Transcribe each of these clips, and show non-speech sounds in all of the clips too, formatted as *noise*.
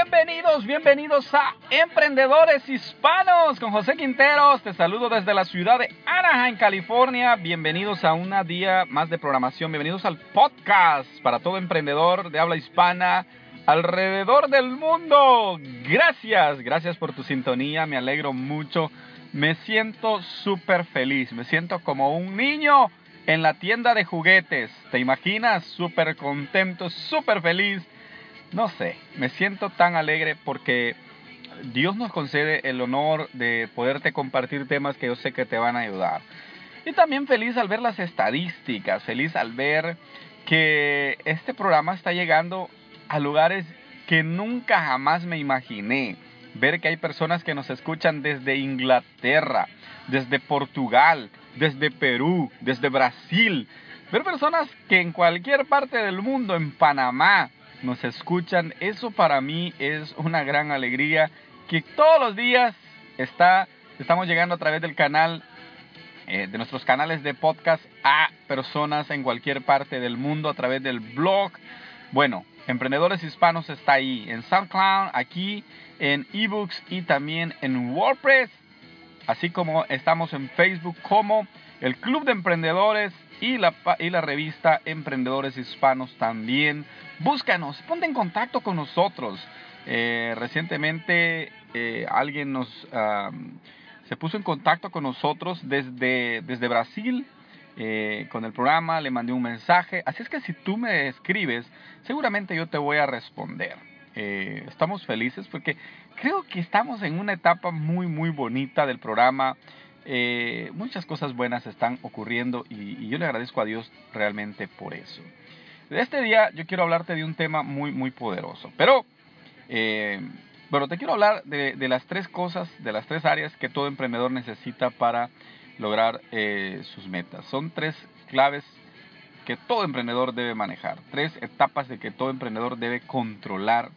Bienvenidos, bienvenidos a Emprendedores Hispanos con José Quinteros. Te saludo desde la ciudad de Anaheim, California. Bienvenidos a un día más de programación. Bienvenidos al podcast para todo emprendedor de habla hispana alrededor del mundo. Gracias, gracias por tu sintonía. Me alegro mucho. Me siento súper feliz. Me siento como un niño en la tienda de juguetes. ¿Te imaginas? Súper contento, súper feliz. No sé, me siento tan alegre porque Dios nos concede el honor de poderte compartir temas que yo sé que te van a ayudar. Y también feliz al ver las estadísticas, feliz al ver que este programa está llegando a lugares que nunca jamás me imaginé. Ver que hay personas que nos escuchan desde Inglaterra, desde Portugal, desde Perú, desde Brasil. Ver personas que en cualquier parte del mundo, en Panamá, nos escuchan. Eso para mí es una gran alegría que todos los días está, estamos llegando a través del canal, eh, de nuestros canales de podcast a personas en cualquier parte del mundo a través del blog. Bueno, Emprendedores Hispanos está ahí en SoundCloud, aquí en eBooks y también en WordPress, así como estamos en Facebook como el Club de Emprendedores y la, revista Emprendedores Hispanos también. Búscanos, ponte en contacto con nosotros. Eh, recientemente eh, alguien nos se puso en contacto con nosotros desde, desde Brasil eh, con el programa, le mandé un mensaje. Así es que si tú me escribes, seguramente yo te voy a responder. Eh, estamos felices porque creo que estamos en una etapa muy, muy bonita del programa. Eh, muchas cosas buenas están ocurriendo y, yo le agradezco a Dios realmente por eso. De este día yo quiero hablarte de un tema muy, muy poderoso. Pero, bueno, te quiero hablar de, las tres cosas, de las tres áreas que todo emprendedor necesita para lograr eh, sus metas. Son tres claves que todo emprendedor debe manejar, tres etapas de que todo emprendedor debe controlar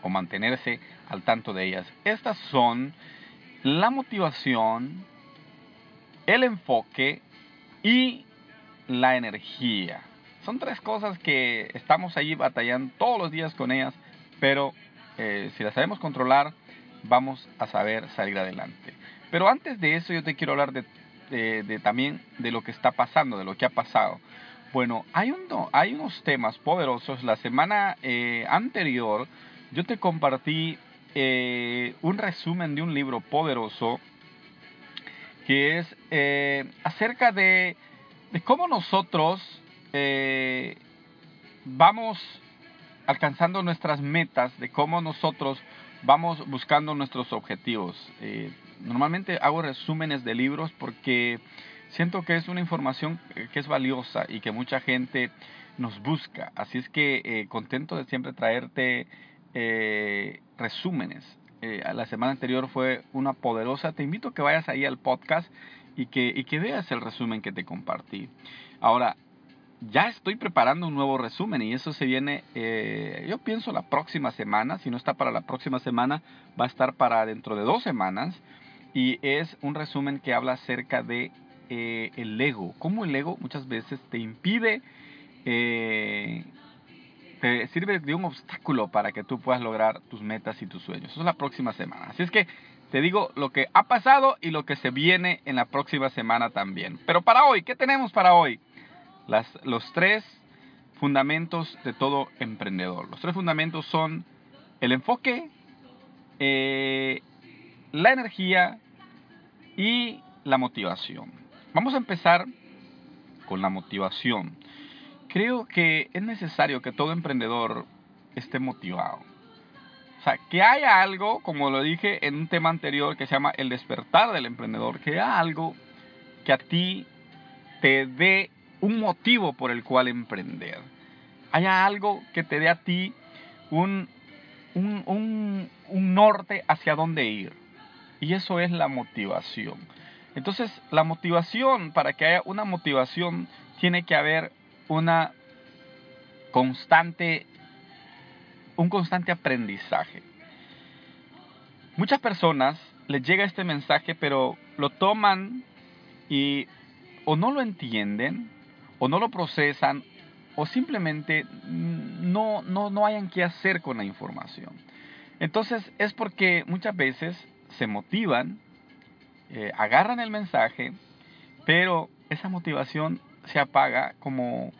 o mantenerse al tanto de ellas. Estas son la motivación, el enfoque y la energía. Son tres cosas que estamos allí batallando todos los días con ellas, pero eh, si las sabemos controlar, vamos a saber salir adelante. Pero antes de eso yo te quiero hablar de de, también de lo que está pasando, de lo que ha pasado. Bueno, hay, un, hay unos temas poderosos. La semana eh, anterior yo te compartí eh, un resumen de un libro poderoso que es eh, acerca de, de, cómo nosotros vamos alcanzando nuestras metas, de cómo nosotros vamos buscando nuestros objetivos normalmente hago resúmenes de libros porque siento que es una información que es valiosa y que mucha gente nos busca. Así es que eh, contento de siempre traerte eh, resúmenes. Eh, la semana anterior fue una poderosa. Te invito a que vayas ahí al podcast y que, y que veas el resumen que te compartí. Ahora, ya estoy preparando un nuevo resumen y eso se viene, yo pienso la próxima semana, si no está para la próxima semana, va a estar para dentro de dos semanas y es un resumen que habla acerca de eh, el ego, cómo el ego muchas veces te impide, eh, te sirve de un obstáculo para que tú puedas lograr tus metas y tus sueños. Eso es la próxima semana. Así es que te digo lo que ha pasado y lo que se viene en la próxima semana también. Pero para hoy, ¿qué tenemos para hoy? Las, los tres fundamentos de todo emprendedor. Los tres fundamentos son el enfoque, eh, la energía y la motivación. Vamos a empezar con la motivación. Creo que es necesario que todo emprendedor esté motivado. O sea, que haya algo, como lo dije en un tema anterior que se llama el despertar del emprendedor, que haya algo que a ti te dé un motivo por el cual emprender. Haya algo que te dé a ti un, un, un, un norte hacia dónde ir. Y eso es la motivación. Entonces, la motivación, para que haya una motivación, tiene que haber una constante, un constante aprendizaje. Muchas personas les llega este mensaje, pero lo toman y o no lo entienden, o no lo procesan, o simplemente no, no, no hayan qué hacer con la información. Entonces es porque muchas veces se motivan, eh, agarran el mensaje, pero esa motivación se apaga como,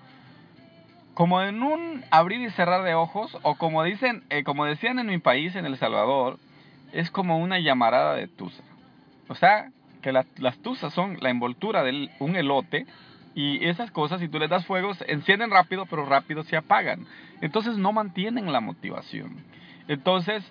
como en un abrir y cerrar de ojos, o como, dicen, eh, como decían en mi país, en El Salvador, es como una llamarada de tusa. O sea, que las tuzas son la envoltura de un elote y esas cosas, si tú les das fuego, encienden rápido, pero rápido se apagan. Entonces no mantienen la motivación. Entonces,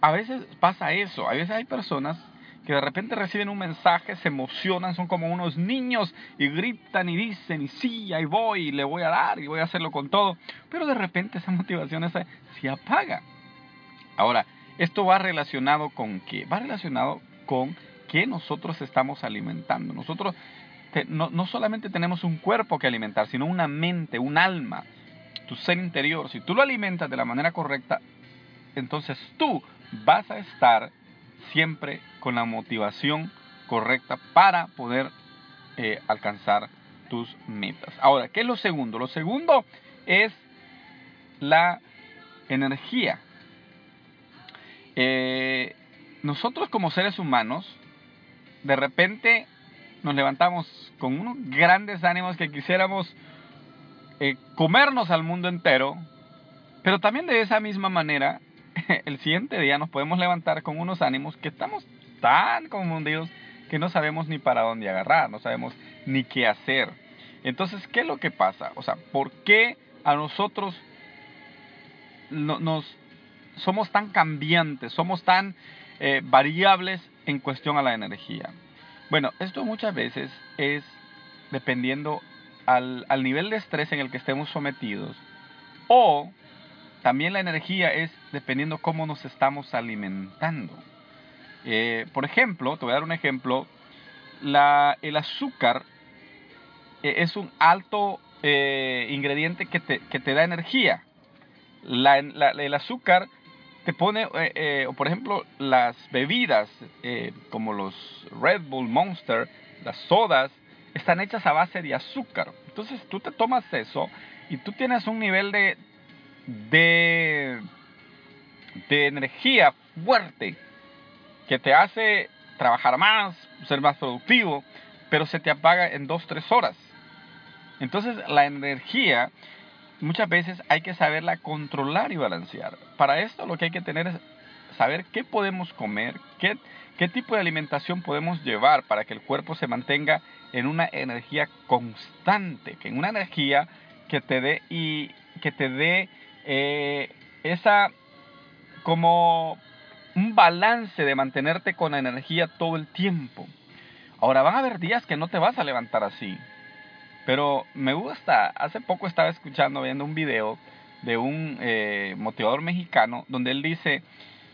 a veces pasa eso. A veces hay personas que de repente reciben un mensaje, se emocionan, son como unos niños y gritan y dicen, y sí, ahí voy, y le voy a dar, y voy a hacerlo con todo. Pero de repente esa motivación esa, se apaga. Ahora, esto va relacionado con qué? Va relacionado con que nosotros estamos alimentando. Nosotros no, no solamente tenemos un cuerpo que alimentar, sino una mente, un alma, tu ser interior. Si tú lo alimentas de la manera correcta, entonces tú vas a estar siempre con la motivación correcta para poder eh, alcanzar tus metas. Ahora, ¿qué es lo segundo? Lo segundo es la energía. Eh, nosotros como seres humanos, de repente nos levantamos con unos grandes ánimos que quisiéramos eh, comernos al mundo entero, pero también de esa misma manera *laughs* el siguiente día nos podemos levantar con unos ánimos que estamos tan confundidos que no sabemos ni para dónde agarrar, no sabemos ni qué hacer. Entonces, ¿qué es lo que pasa? O sea, ¿por qué a nosotros nos somos tan cambiantes, somos tan eh, variables en cuestión a la energía? Bueno, esto muchas veces es dependiendo al, al nivel de estrés en el que estemos sometidos o también la energía es dependiendo cómo nos estamos alimentando. Eh, por ejemplo, te voy a dar un ejemplo, la, el azúcar eh, es un alto eh, ingrediente que te, que te, da energía. La, el azúcar te pone, por ejemplo, las bebidas como los Red Bull Monster, las sodas, están hechas a base de azúcar. Entonces tú te tomas eso y tú tienes un nivel de, de, de energía fuerte que te hace trabajar más, ser más productivo, pero se te apaga en 2-3 horas. Entonces la energía muchas veces hay que saberla controlar y balancear. Para esto lo que hay que tener es saber qué podemos comer, qué, qué tipo de alimentación podemos llevar para que el cuerpo se mantenga en una energía constante, que en una energía que te dé y que te dé eh, esa como un balance de mantenerte con energía todo el tiempo. Ahora van a haber días que no te vas a levantar así. Pero me gusta, hace poco estaba escuchando, viendo un video de un eh, motivador mexicano donde él dice,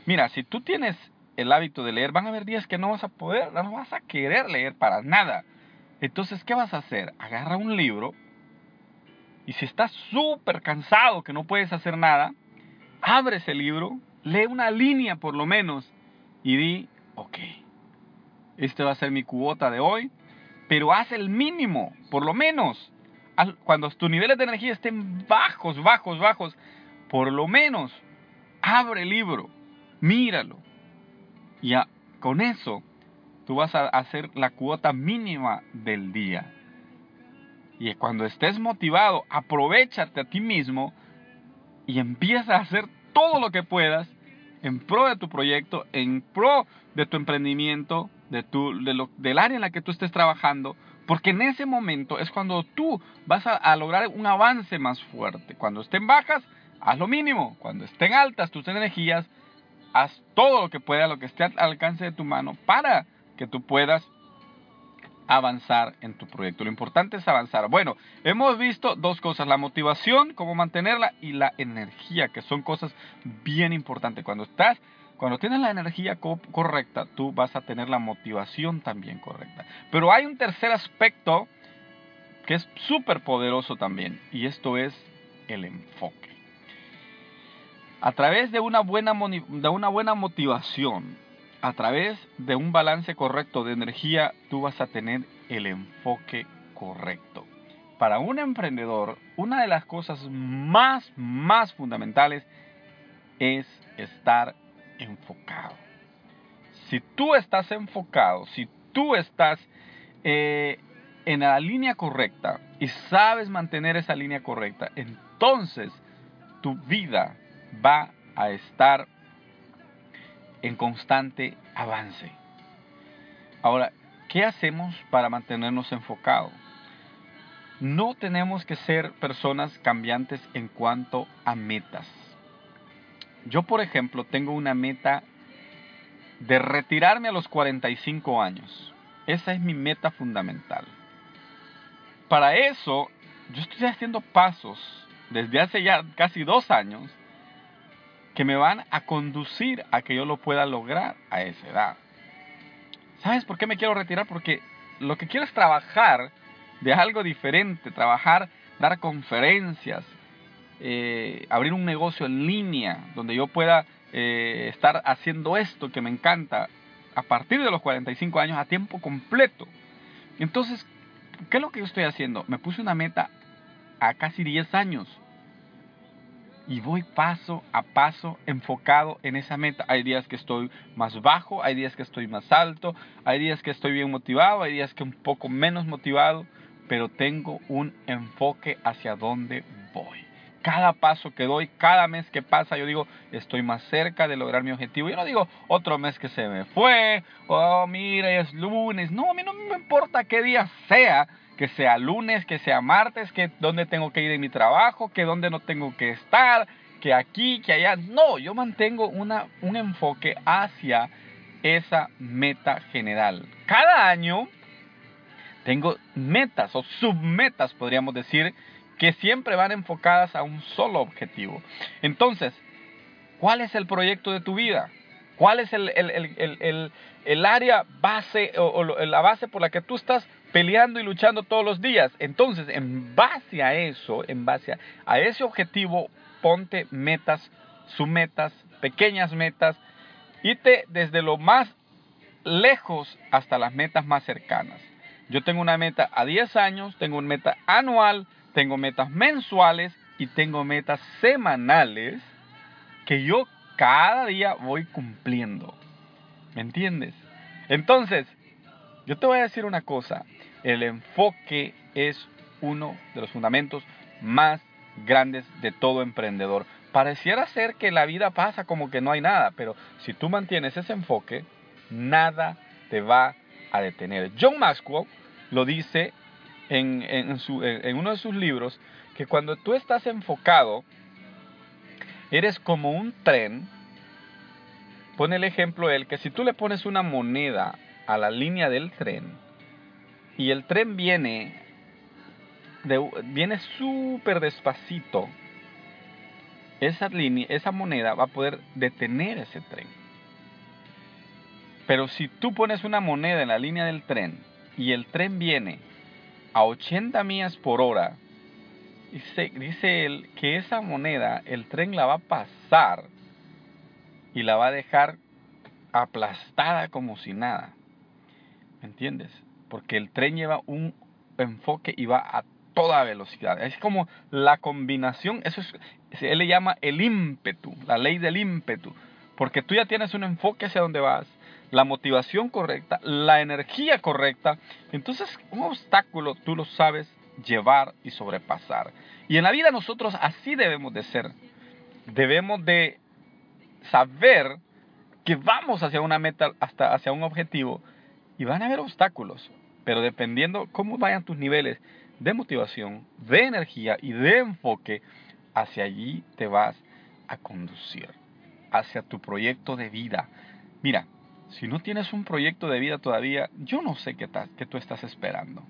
mira, si tú tienes el hábito de leer, van a haber días que no vas a poder, no vas a querer leer para nada. Entonces, ¿qué vas a hacer? Agarra un libro y si estás súper cansado que no puedes hacer nada, abre ese libro, lee una línea por lo menos y di, ok, este va a ser mi cuota de hoy, pero haz el mínimo, por lo menos. Cuando tus niveles de energía estén bajos, bajos, bajos, por lo menos abre el libro, míralo. Y con eso tú vas a hacer la cuota mínima del día. Y cuando estés motivado, aprovechate a ti mismo y empieza a hacer todo lo que puedas en pro de tu proyecto, en pro de tu emprendimiento, de tu, de lo, del área en la que tú estés trabajando, porque en ese momento es cuando tú vas a, a, lograr un avance más fuerte. Cuando estén bajas, haz lo mínimo. Cuando estén altas tus energías, haz todo lo que pueda, lo que esté al alcance de tu mano para que tú puedas avanzar en tu proyecto. Lo importante es avanzar. Bueno, hemos visto dos cosas, la motivación, cómo mantenerla y la energía, que son cosas bien importantes. Cuando estás, cuando tienes la energía correcta, tú vas a tener la motivación también correcta. Pero hay un tercer aspecto que es súper poderoso también, y esto es el enfoque. A través de una buena, de una buena motivación, a través de un balance correcto de energía, tú vas a tener el enfoque correcto. para un emprendedor, una de las cosas más, más fundamentales es estar enfocado. Si tú estás enfocado, si tú estás eh, en la línea correcta y sabes mantener esa línea correcta, entonces tu vida va a estar en constante avance. Ahora, ¿qué hacemos para mantenernos enfocados? No tenemos que ser personas cambiantes en cuanto a metas. Yo, por ejemplo, tengo una meta de retirarme a los 45 años. Esa es mi meta fundamental. Para eso, yo estoy haciendo pasos desde hace ya casi dos años que me van a conducir a que yo lo pueda lograr a esa edad. ¿Sabes por qué me quiero retirar? Porque lo que quiero es trabajar de algo diferente, trabajar, dar conferencias, eh, abrir un negocio en línea donde yo pueda eh, estar haciendo esto que me encanta a partir de los 45 años a tiempo completo. Entonces, ¿qué es lo que yo estoy haciendo? Me puse una meta a casi 10 años y voy paso a paso enfocado en esa meta. Hay días que estoy más bajo, hay días que estoy más alto, hay días que estoy bien motivado, hay días que un poco menos motivado, pero tengo un enfoque hacia dónde voy cada paso que doy, cada mes que pasa, yo digo, estoy más cerca de lograr mi objetivo. Yo no digo otro mes que se me fue, oh, mira, es lunes. No, a mí no me importa qué día sea, que sea lunes, que sea martes, que dónde tengo que ir en mi trabajo, que dónde no tengo que estar, que aquí, que allá. No, yo mantengo una, un enfoque hacia esa meta general. Cada año tengo metas o submetas, podríamos decir, que siempre van enfocadas a un solo objetivo. Entonces, ¿cuál es el proyecto de tu vida? ¿Cuál es el, el, área base o, la base por la que tú estás peleando y luchando todos los días? Entonces, en base a eso, en base a, ese objetivo, ponte metas, submetas, pequeñas metas, te desde lo más lejos hasta las metas más cercanas. Yo tengo una meta a 10 años, tengo una meta anual, tengo metas mensuales y tengo metas semanales que yo cada día voy cumpliendo. ¿Me entiendes? Entonces, yo te voy a decir una cosa. El enfoque es uno de los fundamentos más grandes de todo emprendedor. Pareciera ser que la vida pasa como que no hay nada, pero si tú mantienes ese enfoque, nada te va a detener. John Maxwell lo dice en, uno de sus libros que cuando tú estás enfocado, eres como un tren. Pone el ejemplo él que si tú le pones una moneda a la línea del tren y el tren viene viene súper despacito, esa línea, esa moneda va a poder detener ese tren. Pero si tú pones una moneda en la línea del tren y el tren viene a 80 millas por hora, dice, dice él que esa moneda, el tren la va a pasar y la va a dejar aplastada como si nada. ¿Me entiendes? Porque el tren lleva un enfoque y va a toda velocidad. Es como la combinación, eso es, él le llama el ímpetu, la ley del ímpetu. Porque tú ya tienes un enfoque hacia donde vas, la motivación correcta, la energía correcta, entonces un obstáculo tú lo sabes llevar y sobrepasar. Y en la vida nosotros así debemos de ser. Debemos de saber que vamos hacia una meta, hasta hacia un objetivo, y van a haber obstáculos, pero dependiendo cómo vayan tus niveles de motivación, de energía y de enfoque, hacia allí te vas a conducir, hacia tu proyecto de vida. Mira, si no tienes un proyecto de vida todavía, yo no sé qué, qué tú estás esperando.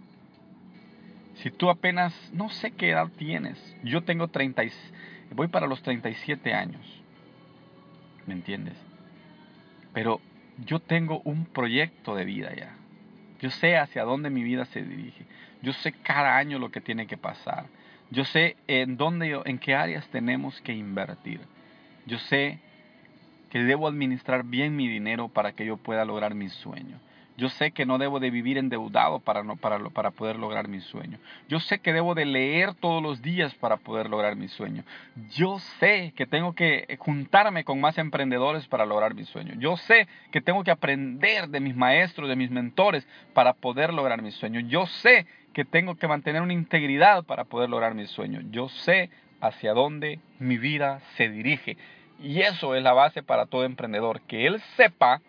Si tú apenas, no sé qué edad tienes. Yo tengo 30, voy para los 37 años. ¿Me entiendes? Pero yo tengo un proyecto de vida ya. Yo sé hacia dónde mi vida se dirige. Yo sé cada año lo que tiene que pasar. Yo sé en dónde, en qué áreas tenemos que invertir. Yo sé que debo administrar bien mi dinero para que yo pueda lograr mi sueño. Yo sé que no debo de vivir endeudado para, no, para, para poder lograr mi sueño. Yo sé que debo de leer todos los días para poder lograr mi sueño. Yo sé que tengo que juntarme con más emprendedores para lograr mi sueño. Yo sé que tengo que aprender de mis maestros, de mis mentores para poder lograr mi sueño. Yo sé que tengo que mantener una integridad para poder lograr mi sueño. Yo sé hacia dónde mi vida se dirige. Y eso es la base para todo emprendedor, que él sepa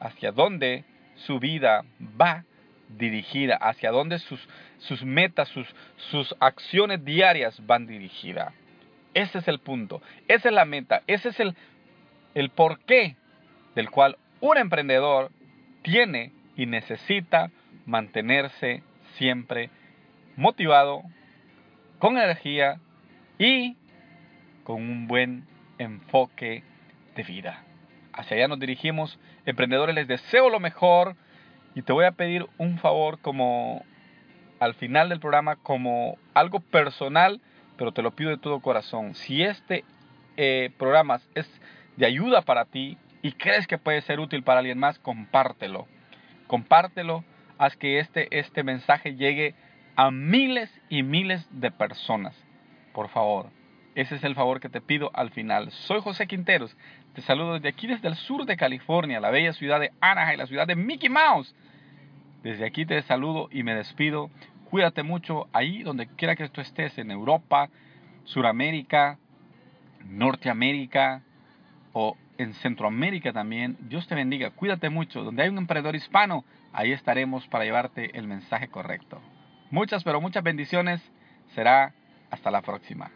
hacia dónde su vida va dirigida, hacia dónde sus, sus metas, sus, sus acciones diarias van dirigidas. Ese es el punto, esa es la meta, ese es el, el porqué del cual un emprendedor tiene y necesita mantenerse siempre motivado, con energía y con un buen enfoque de vida. Hacia allá nos dirigimos. Emprendedores, les deseo lo mejor y te voy a pedir un favor como al final del programa, como algo personal, pero te lo pido de todo corazón. Si este eh, programa es de ayuda para ti y crees que puede ser útil para alguien más, compártelo. Compártelo, haz que este, este mensaje llegue a miles y miles de personas. Por favor, ese es el favor que te pido al final. Soy José Quinteros. Te saludo desde aquí, desde el sur de California, la bella ciudad de Anaheim, la ciudad de Mickey Mouse. Desde aquí te saludo y me despido. Cuídate mucho ahí donde quiera que tú estés, en Europa, Suramérica, Norteamérica o en Centroamérica también. Dios te bendiga. Cuídate mucho. Donde hay un emprendedor hispano, ahí estaremos para llevarte el mensaje correcto. Muchas, pero muchas bendiciones. Será hasta la próxima.